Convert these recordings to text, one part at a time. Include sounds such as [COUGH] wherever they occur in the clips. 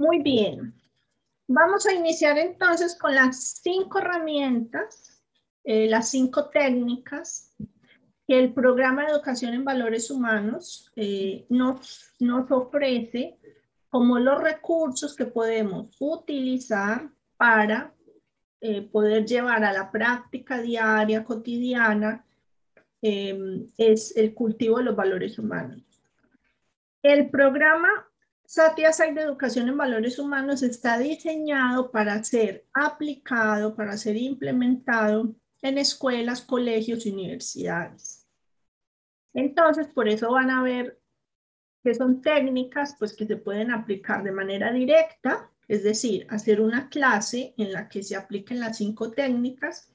Muy bien. Vamos a iniciar entonces con las cinco herramientas, eh, las cinco técnicas que el programa de educación en valores humanos eh, nos, nos ofrece como los recursos que podemos utilizar para eh, poder llevar a la práctica diaria, cotidiana, es el cultivo de los valores humanos. El programa Satya Sai de Educación en Valores Humanos está diseñado para ser aplicado, para ser implementado en escuelas, colegios y universidades. Entonces, por eso van a ver que son técnicas pues, que se pueden aplicar de manera directa, es decir, hacer una clase en la que se apliquen las cinco técnicas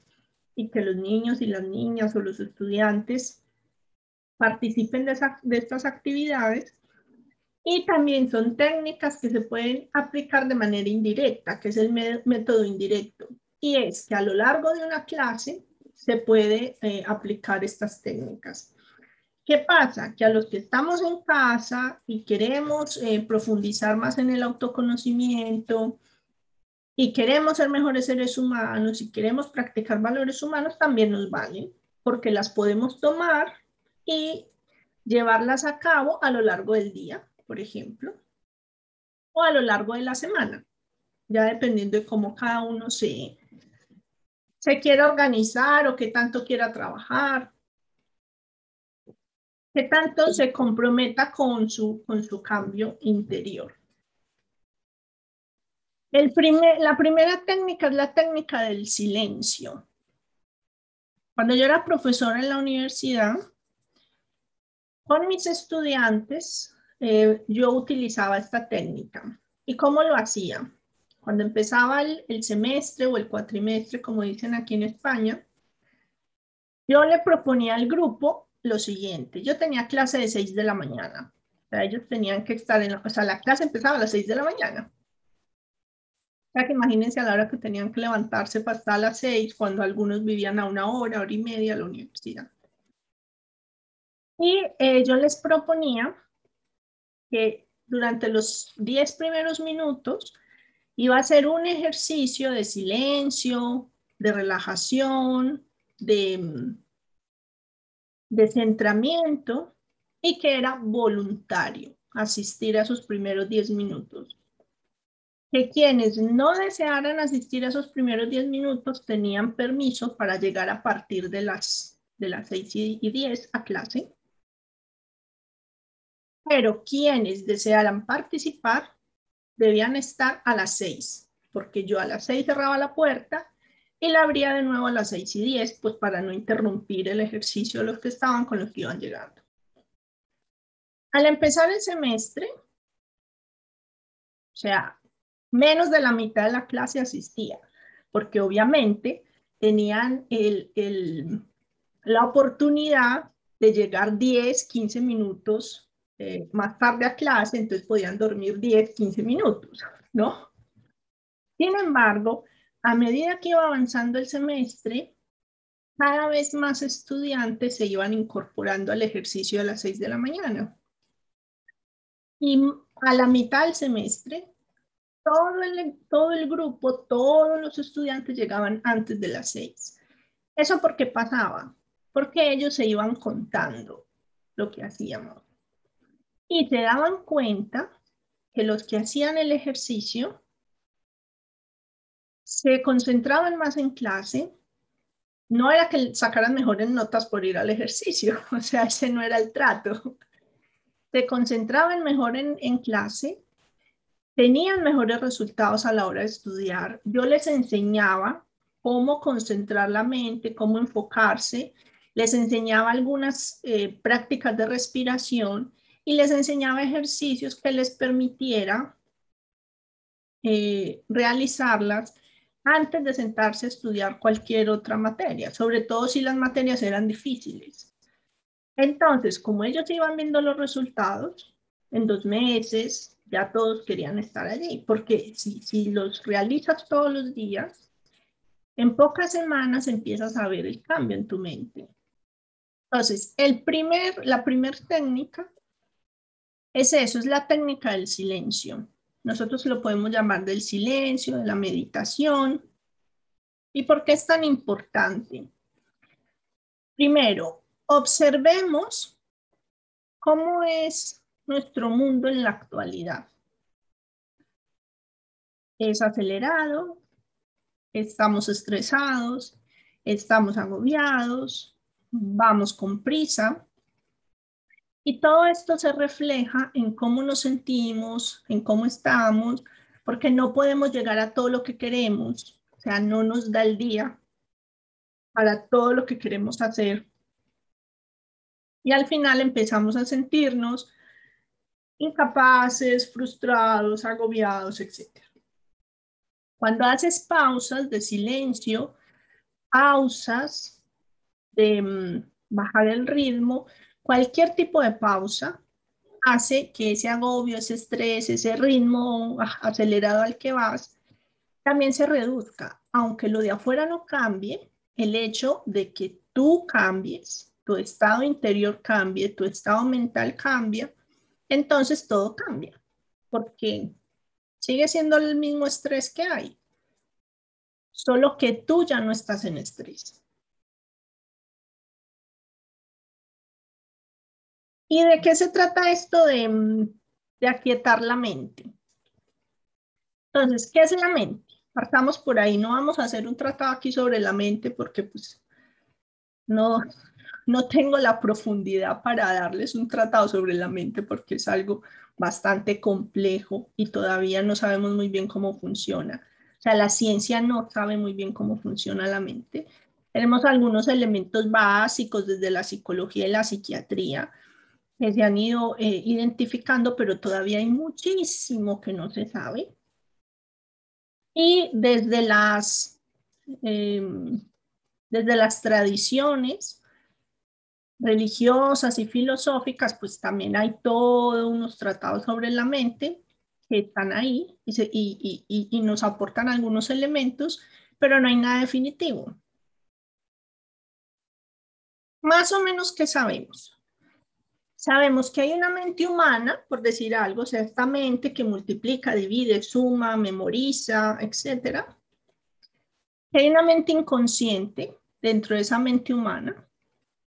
y que los niños y las niñas o los estudiantes participen de, de estas actividades y también son técnicas que se pueden aplicar de manera indirecta, que es el método indirecto. Y es que a lo largo de una clase se puede eh, aplicar estas técnicas. ¿Qué pasa? Que a los que estamos en casa y queremos eh, profundizar más en el autoconocimiento y queremos ser mejores seres humanos y queremos practicar valores humanos, también nos valen, porque las podemos tomar y llevarlas a cabo a lo largo del día por ejemplo, o a lo largo de la semana, ya dependiendo de cómo cada uno se, se quiera organizar o qué tanto quiera trabajar, qué tanto se comprometa con su, con su cambio interior. El primer, la primera técnica es la técnica del silencio. Cuando yo era profesora en la universidad, con mis estudiantes eh, yo utilizaba esta técnica. ¿Y cómo lo hacía? Cuando empezaba el, semestre o el cuatrimestre, como dicen aquí en España, yo le proponía al grupo lo siguiente. Yo tenía clase de 6 de la mañana. O sea, ellos tenían que estar en la, o sea, la clase empezaba a las 6 de la mañana. O sea, que imagínense a la hora que tenían que levantarse para estar a las 6, cuando algunos vivían a una hora, hora y media a la universidad. Y eh, yo les proponía que durante los 10 primeros minutos iba a ser un ejercicio de silencio, de relajación, de, de centramiento y que era voluntario asistir a esos primeros 10 minutos. Que quienes no desearan asistir a esos primeros 10 minutos tenían permiso para llegar a partir de las, de las 6 y 10 a clase pero quienes desearan participar debían estar a las seis, porque yo a las seis cerraba la puerta y la abría de nuevo a las seis y diez, pues para no interrumpir el ejercicio de los que estaban con los que iban llegando. Al empezar el semestre, o sea, menos de la mitad de la clase asistía, porque obviamente tenían la oportunidad de llegar 10, 15 minutos eh, más tarde a clase, entonces podían dormir 10, 15 minutos, ¿no? Sin embargo, a medida que iba avanzando el semestre, cada vez más estudiantes se iban incorporando al ejercicio a las 6 de la mañana. Y a la mitad del semestre, todo el, todo el grupo, todos los estudiantes llegaban antes de las 6. ¿Eso por qué pasaba? Porque ellos se iban contando lo que hacíamos y se daban cuenta que los que hacían el ejercicio se concentraban más en clase. No era que sacaran mejores notas por ir al ejercicio, [LAUGHS] o sea, ese no era el trato. Se concentraban mejor en, clase, tenían mejores resultados a la hora de estudiar. Yo les enseñaba cómo concentrar la mente, cómo enfocarse, les enseñaba algunas eh, prácticas de respiración y les enseñaba ejercicios que les permitiera eh, realizarlas antes de sentarse a estudiar cualquier otra materia, sobre todo si las materias eran difíciles. Entonces, como ellos iban viendo los resultados, en dos meses ya todos querían estar allí, porque si, si los realizas todos los días, en pocas semanas empiezas a ver el cambio en tu mente. Entonces, el primer, la primera técnica es eso, es la técnica del silencio. nosotros lo podemos llamar del silencio, de la meditación. ¿Y por qué es tan importante? Primero, observemos cómo es nuestro mundo en la actualidad. Es acelerado, estamos estresados, estamos agobiados, vamos con prisa. Y todo esto se refleja en cómo nos sentimos, en cómo estamos, porque no podemos llegar a todo lo que queremos, o sea, no nos da el día para todo lo que queremos hacer. Y al final empezamos a sentirnos incapaces, frustrados, agobiados, etc. Cuando haces pausas de silencio, pausas de mm, bajar el ritmo, cualquier tipo de pausa hace que ese agobio, ese estrés, ese ritmo acelerado al que vas, también se reduzca. Aunque lo de afuera no cambie, el hecho de que tú cambies, tu estado interior cambie, tu estado mental cambia, entonces todo cambia, porque sigue siendo el mismo estrés que hay, solo que tú ya no estás en estrés. ¿Y de qué se trata esto de, de aquietar la mente? Entonces, ¿qué es la mente? Partamos por ahí, no vamos a hacer un tratado aquí sobre la mente porque pues no, no tengo la profundidad para darles un tratado sobre la mente porque es algo bastante complejo y todavía no sabemos muy bien cómo funciona. O sea, la ciencia no sabe muy bien cómo funciona la mente. Tenemos algunos elementos básicos desde la psicología y la psiquiatría que se han ido eh, identificando, pero todavía hay muchísimo que no se sabe. Y desde las, em, desde las tradiciones religiosas y filosóficas, pues también hay todos unos tratados sobre la mente que están ahí y, y nos aportan algunos elementos, pero no hay nada definitivo. Más o menos, ¿qué sabemos? Sabemos que hay una mente humana, por decir algo, o sea, esta mente que multiplica, divide, suma, memoriza, etc. hay una mente inconsciente dentro de esa mente humana,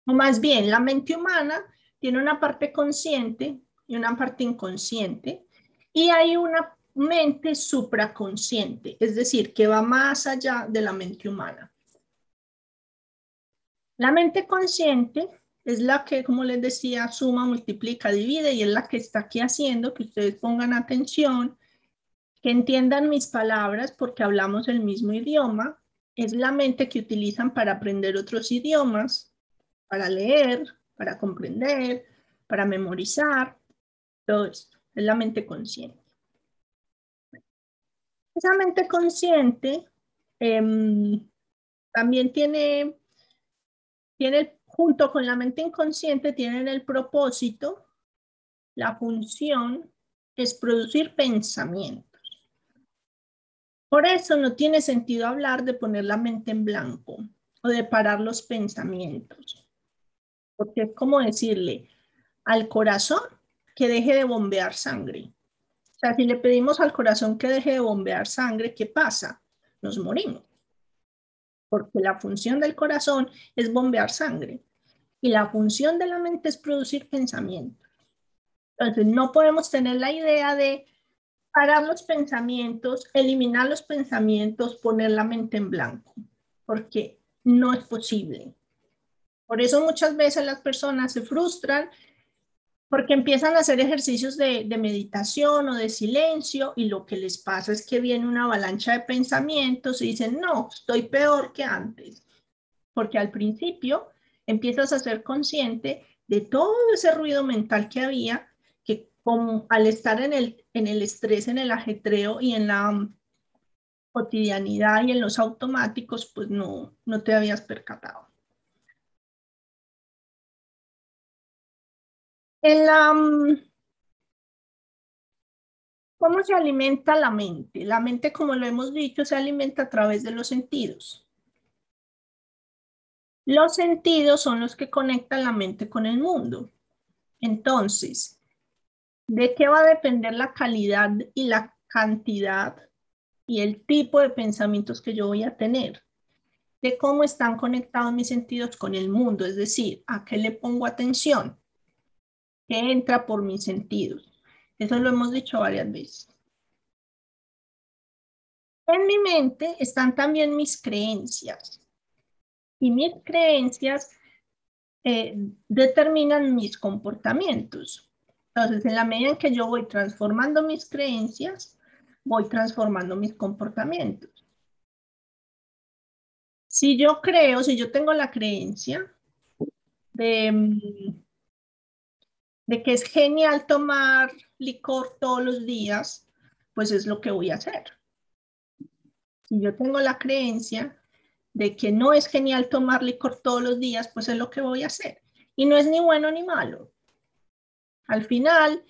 o más bien, la mente humana tiene una parte consciente y una parte inconsciente, y hay una mente supraconsciente, es decir, que va más allá de la mente humana. La mente consciente es la que, como les decía, suma, multiplica, divide y es la que está aquí haciendo que ustedes pongan atención, que entiendan mis palabras porque hablamos el mismo idioma. Es la mente que utilizan para aprender otros idiomas, para leer, para comprender, para memorizar, todo esto. Es la mente consciente. Esa mente consciente em, también tiene, tiene el junto con la mente inconsciente tienen el propósito, la función es producir pensamientos. Por eso no tiene sentido hablar de poner la mente en blanco o de parar los pensamientos. Porque es como decirle al corazón que deje de bombear sangre. O sea, si le pedimos al corazón que deje de bombear sangre, ¿qué pasa? Nos morimos. Porque la función del corazón es bombear sangre y la función de la mente es producir pensamientos. Entonces, no podemos tener la idea de parar los pensamientos, eliminar los pensamientos, poner la mente en blanco, porque no es posible. Por eso muchas veces las personas se frustran porque empiezan a hacer ejercicios de, de, meditación o de silencio y lo que les pasa es que viene una avalancha de pensamientos y dicen, no, estoy peor que antes, porque al principio empiezas a ser consciente de todo ese ruido mental que había, que como al estar en el, en el estrés, en el ajetreo y en la um, cotidianidad y en los automáticos, pues no, no te habías percatado. En la, um, ¿Cómo se alimenta la mente? La mente, como lo hemos dicho, se alimenta a través de los sentidos. Los sentidos son los que conectan la mente con el mundo. Entonces, ¿de qué va a depender la calidad y la cantidad y el tipo de pensamientos que yo voy a tener, de cómo están conectados mis sentidos con el mundo, es decir, a qué le pongo atención, qué entra por mis sentidos. Eso lo hemos dicho varias veces. En mi mente están también mis creencias. Y mis creencias eh, determinan mis comportamientos. Entonces, en la medida en que yo voy transformando mis creencias, voy transformando mis comportamientos. Si yo creo, si yo tengo la creencia de, mm, de que es genial tomar licor todos los días, pues es lo que voy a hacer. Si yo tengo la creencia de que no es genial tomar licor todos los días, pues es lo que voy a hacer. Y no es ni bueno ni malo. Al final,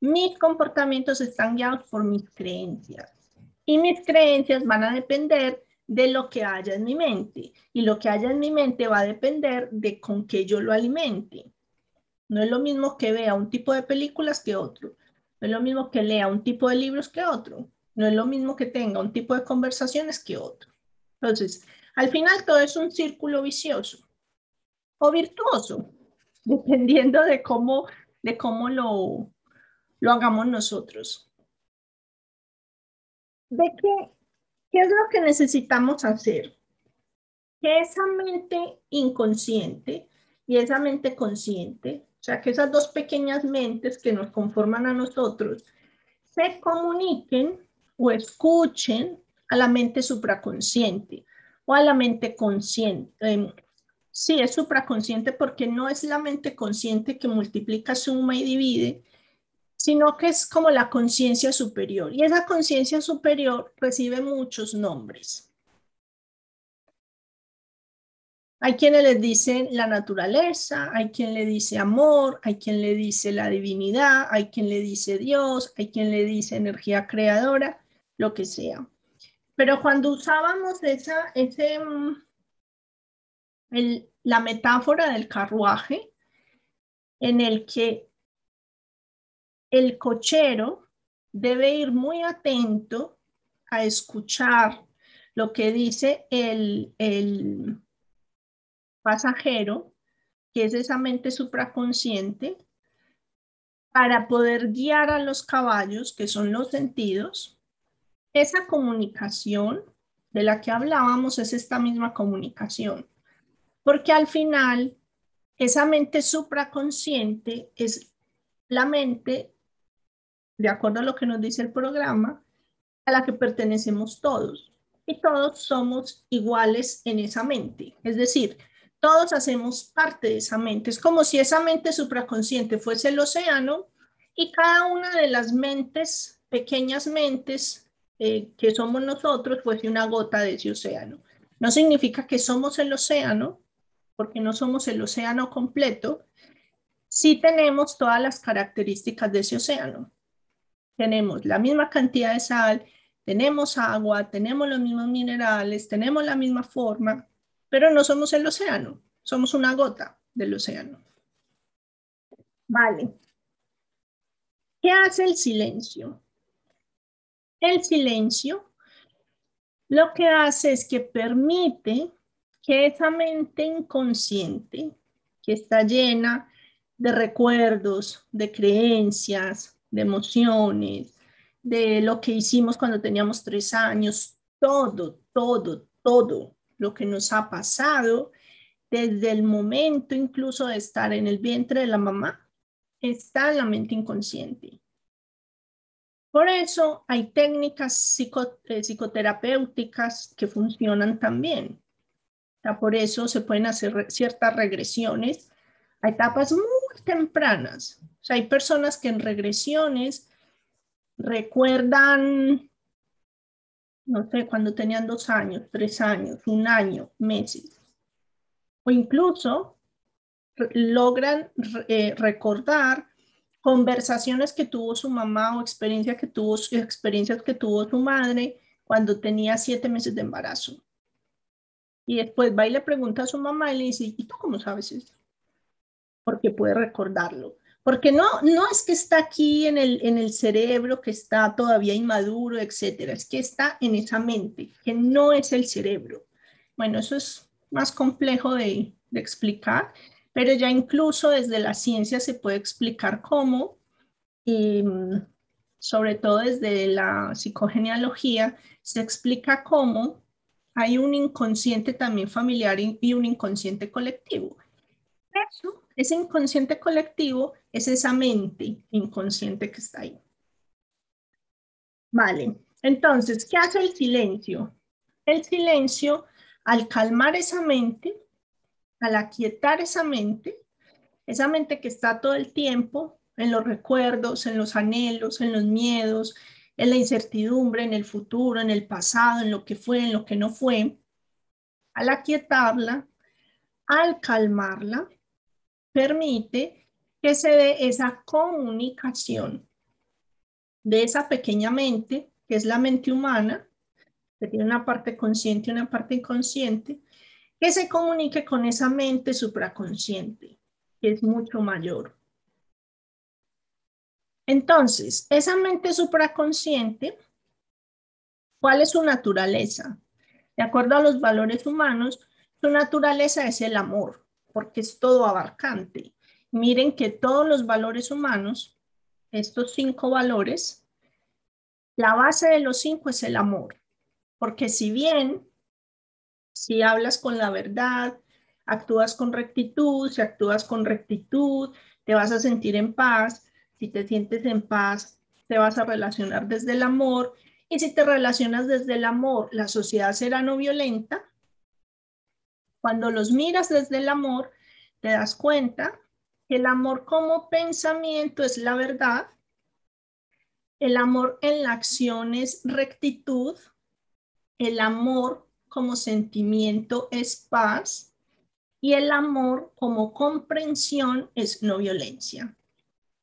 mis comportamientos están guiados por mis creencias. Y mis creencias van a depender de lo que haya en mi mente. Y lo que haya en mi mente va a depender de con qué yo lo alimente. No es lo mismo que vea un tipo de películas que otro. No es lo mismo que lea un tipo de libros que otro. No es lo mismo que tenga un tipo de conversaciones que otro. Entonces, al final todo es un círculo vicioso o virtuoso, [LAUGHS] dependiendo de cómo, de cómo lo, lo hagamos nosotros. ¿De qué, qué es lo que necesitamos hacer? Que esa mente inconsciente y esa mente consciente, o sea, que esas dos pequeñas mentes que nos conforman a nosotros, se comuniquen o escuchen a la mente supraconsciente o a la mente consciente. Em, sí, es supraconsciente porque no es la mente consciente que multiplica, suma y divide, sino que es como la conciencia superior. Y esa conciencia superior recibe muchos nombres. Hay quienes les dicen la naturaleza, hay quien le dice amor, hay quien le dice la divinidad, hay quien le dice Dios, hay quien le dice energía creadora, lo que sea. Pero cuando usábamos esa, ese, mm, la metáfora del carruaje, en el que el cochero debe ir muy atento a escuchar lo que dice el, el pasajero, que es esa mente supraconsciente, para poder guiar a los caballos, que son los sentidos, esa comunicación de la que hablábamos es esta misma comunicación, porque al final esa mente supraconsciente es la mente, de acuerdo a lo que nos dice el programa, a la que pertenecemos todos. Y todos somos iguales en esa mente. Es decir, todos hacemos parte de esa mente. Es como si esa mente supraconsciente fuese el océano y cada una de las mentes, pequeñas mentes, eh, que somos nosotros fuese una gota de ese océano. No significa que somos el océano, porque no somos el océano completo, sí tenemos todas las características de ese océano. Tenemos la misma cantidad de sal, tenemos agua, tenemos los mismos minerales, tenemos la misma forma, pero no somos el océano, somos una gota del océano. Vale. ¿Qué hace el silencio? El silencio lo que hace es que permite que esa mente inconsciente, que está llena de recuerdos, de creencias, de emociones, de lo que hicimos cuando teníamos tres años, todo, todo, todo lo que nos ha pasado desde el momento incluso de estar en el vientre de la mamá, está en la mente inconsciente. Por eso hay técnicas eh, psicoterapéuticas que funcionan también. por eso se pueden hacer ciertas regresiones a etapas muy tempranas. O sea, hay personas que en regresiones recuerdan, no sé, cuando tenían dos años, tres años, un año, meses. O incluso logran eh, recordar conversaciones que tuvo su mamá o experiencia que tuvo, experiencias que tuvo su madre cuando tenía siete meses de embarazo. Y después va y le pregunta a su mamá y le dice, ¿y tú cómo sabes eso? Porque puede recordarlo. Porque no, no es que está aquí en el, en el cerebro, que está todavía inmaduro, etcétera, es que está en esa mente, que no es el cerebro. Bueno, eso es más complejo de, de explicar, pero ya incluso desde la ciencia se puede explicar cómo, y, mm, sobre todo desde la psicogenealogía, se explica cómo hay un inconsciente también familiar y un inconsciente colectivo. Eso, ese inconsciente colectivo es esa mente inconsciente que está ahí. Vale, entonces, ¿qué hace el silencio? El silencio, al calmar esa mente, al aquietar esa mente, esa mente que está todo el tiempo en los recuerdos, en los anhelos, en los miedos, en la incertidumbre, en el futuro, en el pasado, en lo que fue, en lo que no fue, al aquietarla, al calmarla, permite que se dé esa comunicación de esa pequeña mente, que es la mente humana, que tiene una parte consciente y una parte inconsciente, que se comunique con esa mente supraconsciente, que es mucho mayor. Entonces, esa mente supraconsciente, ¿cuál es su naturaleza? De acuerdo a los valores humanos, su naturaleza es el amor, porque es todo abarcante. Miren que todos los valores humanos, estos cinco valores, la base de los cinco es el amor, porque si bien si hablas con la verdad, actúas con rectitud, si actúas con rectitud, te vas a sentir en paz, si te sientes en paz, te vas a relacionar desde el amor, y si te relacionas desde el amor, la sociedad será no violenta. Cuando los miras desde el amor, te das cuenta que el amor como pensamiento es la verdad, el amor en la acción es rectitud, el amor como sentimiento es paz y el amor como comprensión es no violencia.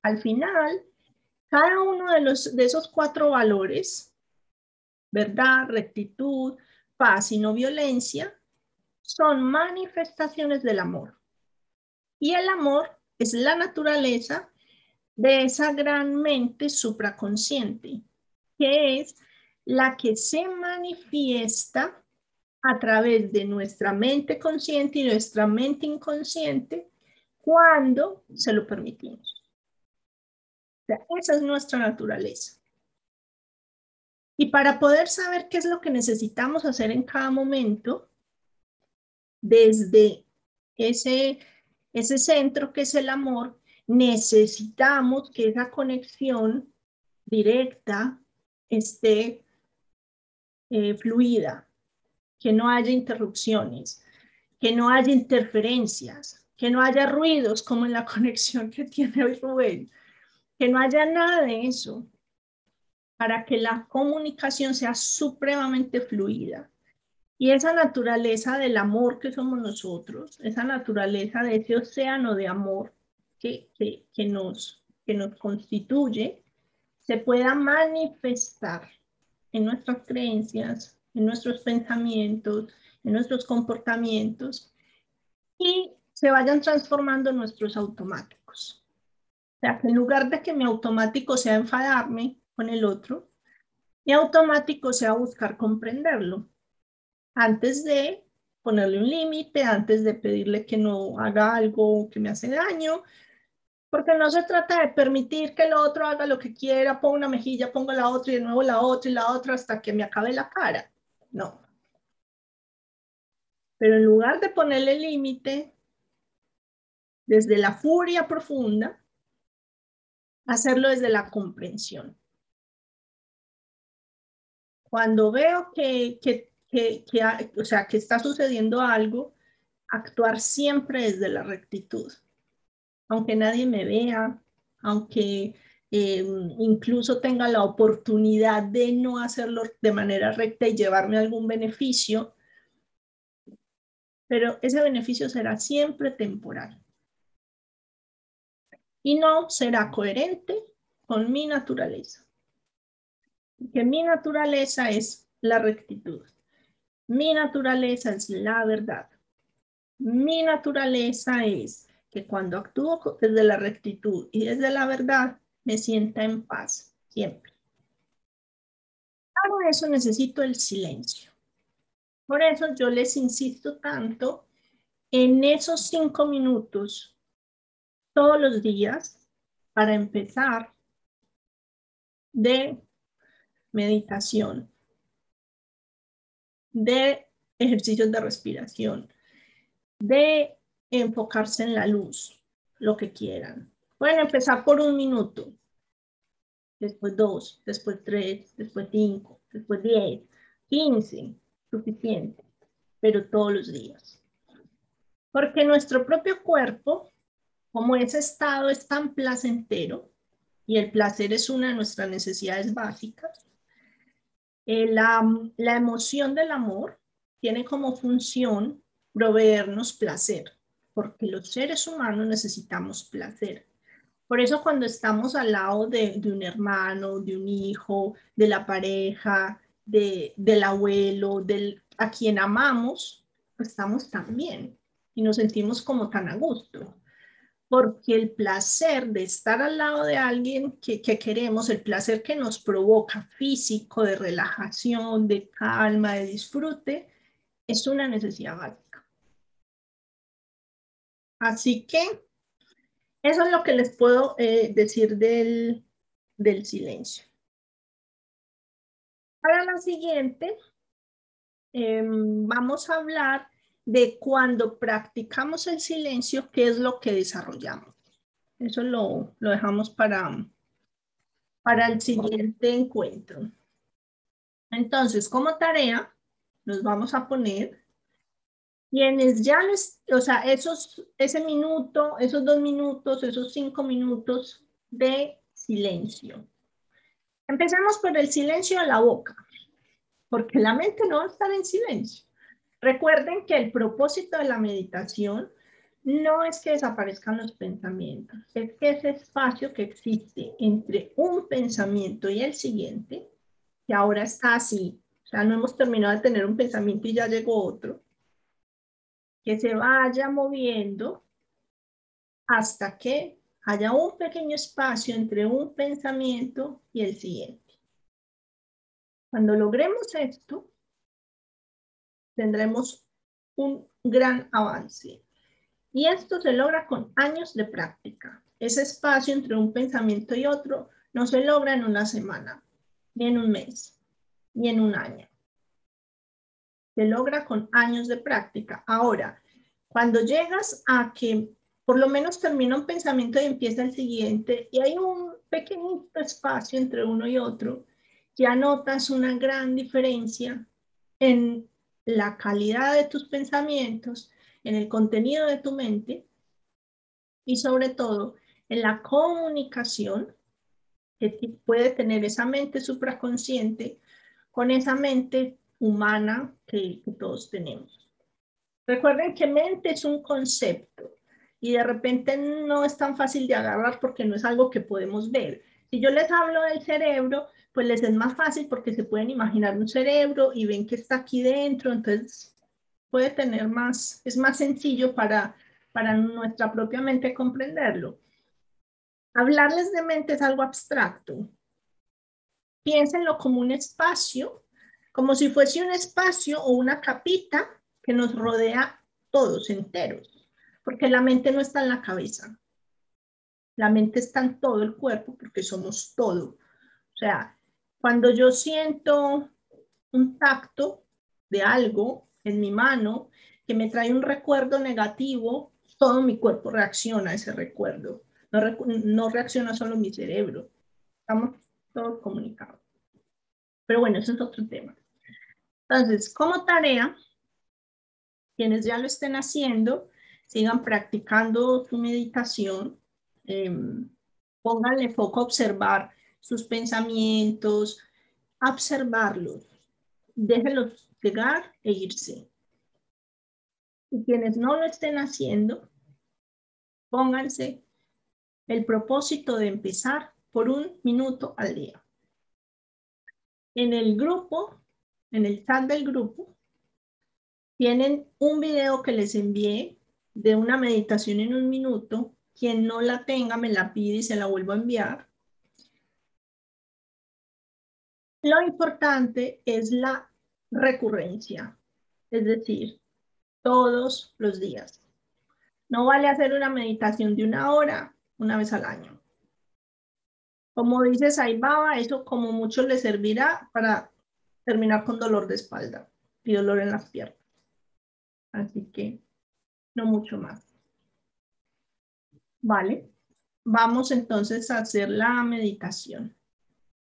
Al final, cada uno de, los, de esos cuatro valores, verdad, rectitud, paz y no violencia, son manifestaciones del amor. Y el amor es la naturaleza de esa gran mente supraconsciente, que es la que se manifiesta a través de nuestra mente consciente y nuestra mente inconsciente cuando se lo permitimos. esa es nuestra naturaleza. Y para poder saber qué es lo que necesitamos hacer en cada momento, desde ese, ese centro que es el amor, necesitamos que esa conexión directa esté eh, fluida, que no haya interrupciones, que no haya interferencias, que no haya ruidos como en la [LAUGHS] conexión que tiene hoy Rubén, que no haya nada de eso para que la comunicación sea supremamente fluida. Y esa naturaleza del amor que somos nosotros, esa naturaleza de ese océano de amor que, que, que nos, que nos constituye, se pueda manifestar en nuestras creencias, en nuestros pensamientos, en nuestros comportamientos y se vayan transformando nuestros automáticos. O sea, que en lugar de que mi automático sea enfadarme con el otro, mi automático sea buscar comprenderlo antes de ponerle un límite, antes de pedirle que no haga algo que me hace daño, porque no se trata de permitir que el otro haga lo que quiera, ponga una mejilla, ponga la otra y de nuevo la otra y la otra hasta que me acabe la cara. No. Pero en lugar de ponerle límite desde la furia profunda, hacerlo desde la comprensión. Cuando veo que, que, que, o sea, que está sucediendo algo, actuar siempre desde la rectitud. Aunque nadie me vea, aunque eh, incluso tenga la oportunidad de no hacerlo de manera recta y llevarme algún beneficio, pero ese beneficio será siempre temporal. Y no será coherente con mi naturaleza. Que mi naturaleza es la rectitud. Mi naturaleza es la verdad. Mi naturaleza es que cuando actúo desde la rectitud y desde la verdad, me sienta en paz siempre. Para eso necesito el silencio. Por eso yo les insisto tanto en esos cinco minutos todos los días para empezar de meditación, de ejercicios de respiración, de enfocarse en la luz, lo que quieran. Pueden empezar por un minuto, después dos, después tres, después cinco, después diez, quince, suficiente, pero todos los días. Porque nuestro propio cuerpo, como ese estado es tan placentero, y el placer es una de nuestras necesidades básicas, eh, la, la emoción del amor tiene como función proveernos placer, porque los seres humanos necesitamos placer. Por eso cuando estamos al lado de, un hermano, de un hijo, de la pareja, de, del abuelo, del, a quien amamos, estamos tan bien y nos sentimos como tan a gusto. Porque el placer de estar al lado de alguien que queremos, el placer que nos provoca físico, de relajación, de calma, de disfrute, es una necesidad básica. Así que eso es lo que les puedo eh, decir del, del silencio. Para la siguiente, em, vamos a hablar de cuando practicamos el silencio, qué es lo que desarrollamos. Eso lo, lo dejamos para, para el siguiente encuentro. Entonces, como tarea, nos vamos a poner quienes ya les, o sea, esos, ese minuto, esos dos minutos, esos cinco minutos de silencio. Empecemos por el silencio a la boca, porque la mente no va a estar en silencio. Recuerden que el propósito de la meditación no es que desaparezcan los pensamientos, es que ese espacio que existe entre un pensamiento y el siguiente, que ahora está así, o sea, no hemos terminado de tener un pensamiento y ya llegó otro, que se vaya moviendo hasta que haya un pequeño espacio entre un pensamiento y el siguiente. Cuando logremos esto, tendremos un gran avance. Y esto se logra con años de práctica. Ese espacio entre un pensamiento y otro no se logra en una semana, ni en un mes ni en un año. Se logra con años de práctica. Ahora, cuando llegas a que por lo menos termina un pensamiento y empieza el siguiente, y hay un pequeño espacio entre uno y otro, ya notas una gran diferencia en la calidad de tus pensamientos, en el contenido de tu mente y sobre todo en la comunicación que puede tener esa mente supraconsciente con esa mente humana que, todos tenemos. Recuerden que mente es un concepto y de repente no es tan fácil de agarrar porque no es algo que podemos ver. Si yo les hablo del cerebro, pues les es más fácil porque se pueden imaginar un cerebro y ven que está aquí dentro, entonces puede tener más, es más sencillo para, para nuestra propia mente comprenderlo. Hablarles de mente es algo abstracto, piénsenlo como un espacio, como si fuese un espacio o una capita que nos rodea todos enteros, porque la mente no está en la cabeza. La mente está en todo el cuerpo porque somos todo. O sea, cuando yo siento un tacto de algo en mi mano que me trae un recuerdo negativo, todo mi cuerpo reacciona a ese recuerdo. No, reacciona solo mi cerebro. Estamos todos comunicados. Pero bueno, eso es otro tema. Entonces, como tarea, quienes ya lo estén haciendo, sigan practicando su meditación, em, pónganle foco a observar sus pensamientos, observarlos, déjenlos llegar e irse. Y quienes no lo estén haciendo, pónganse el propósito de empezar por un minuto al día. En el grupo, en el chat del grupo, tienen un video que les envié de una meditación en un minuto. Quien no la tenga me la pide y se la vuelvo a enviar. Lo importante es la recurrencia, es decir, todos los días. No vale hacer una meditación de una hora una vez al año. Como dice Saibaba, eso como mucho le servirá para terminar con dolor de espalda y dolor en las piernas. Así que no mucho más. Vale, vamos entonces a hacer la meditación.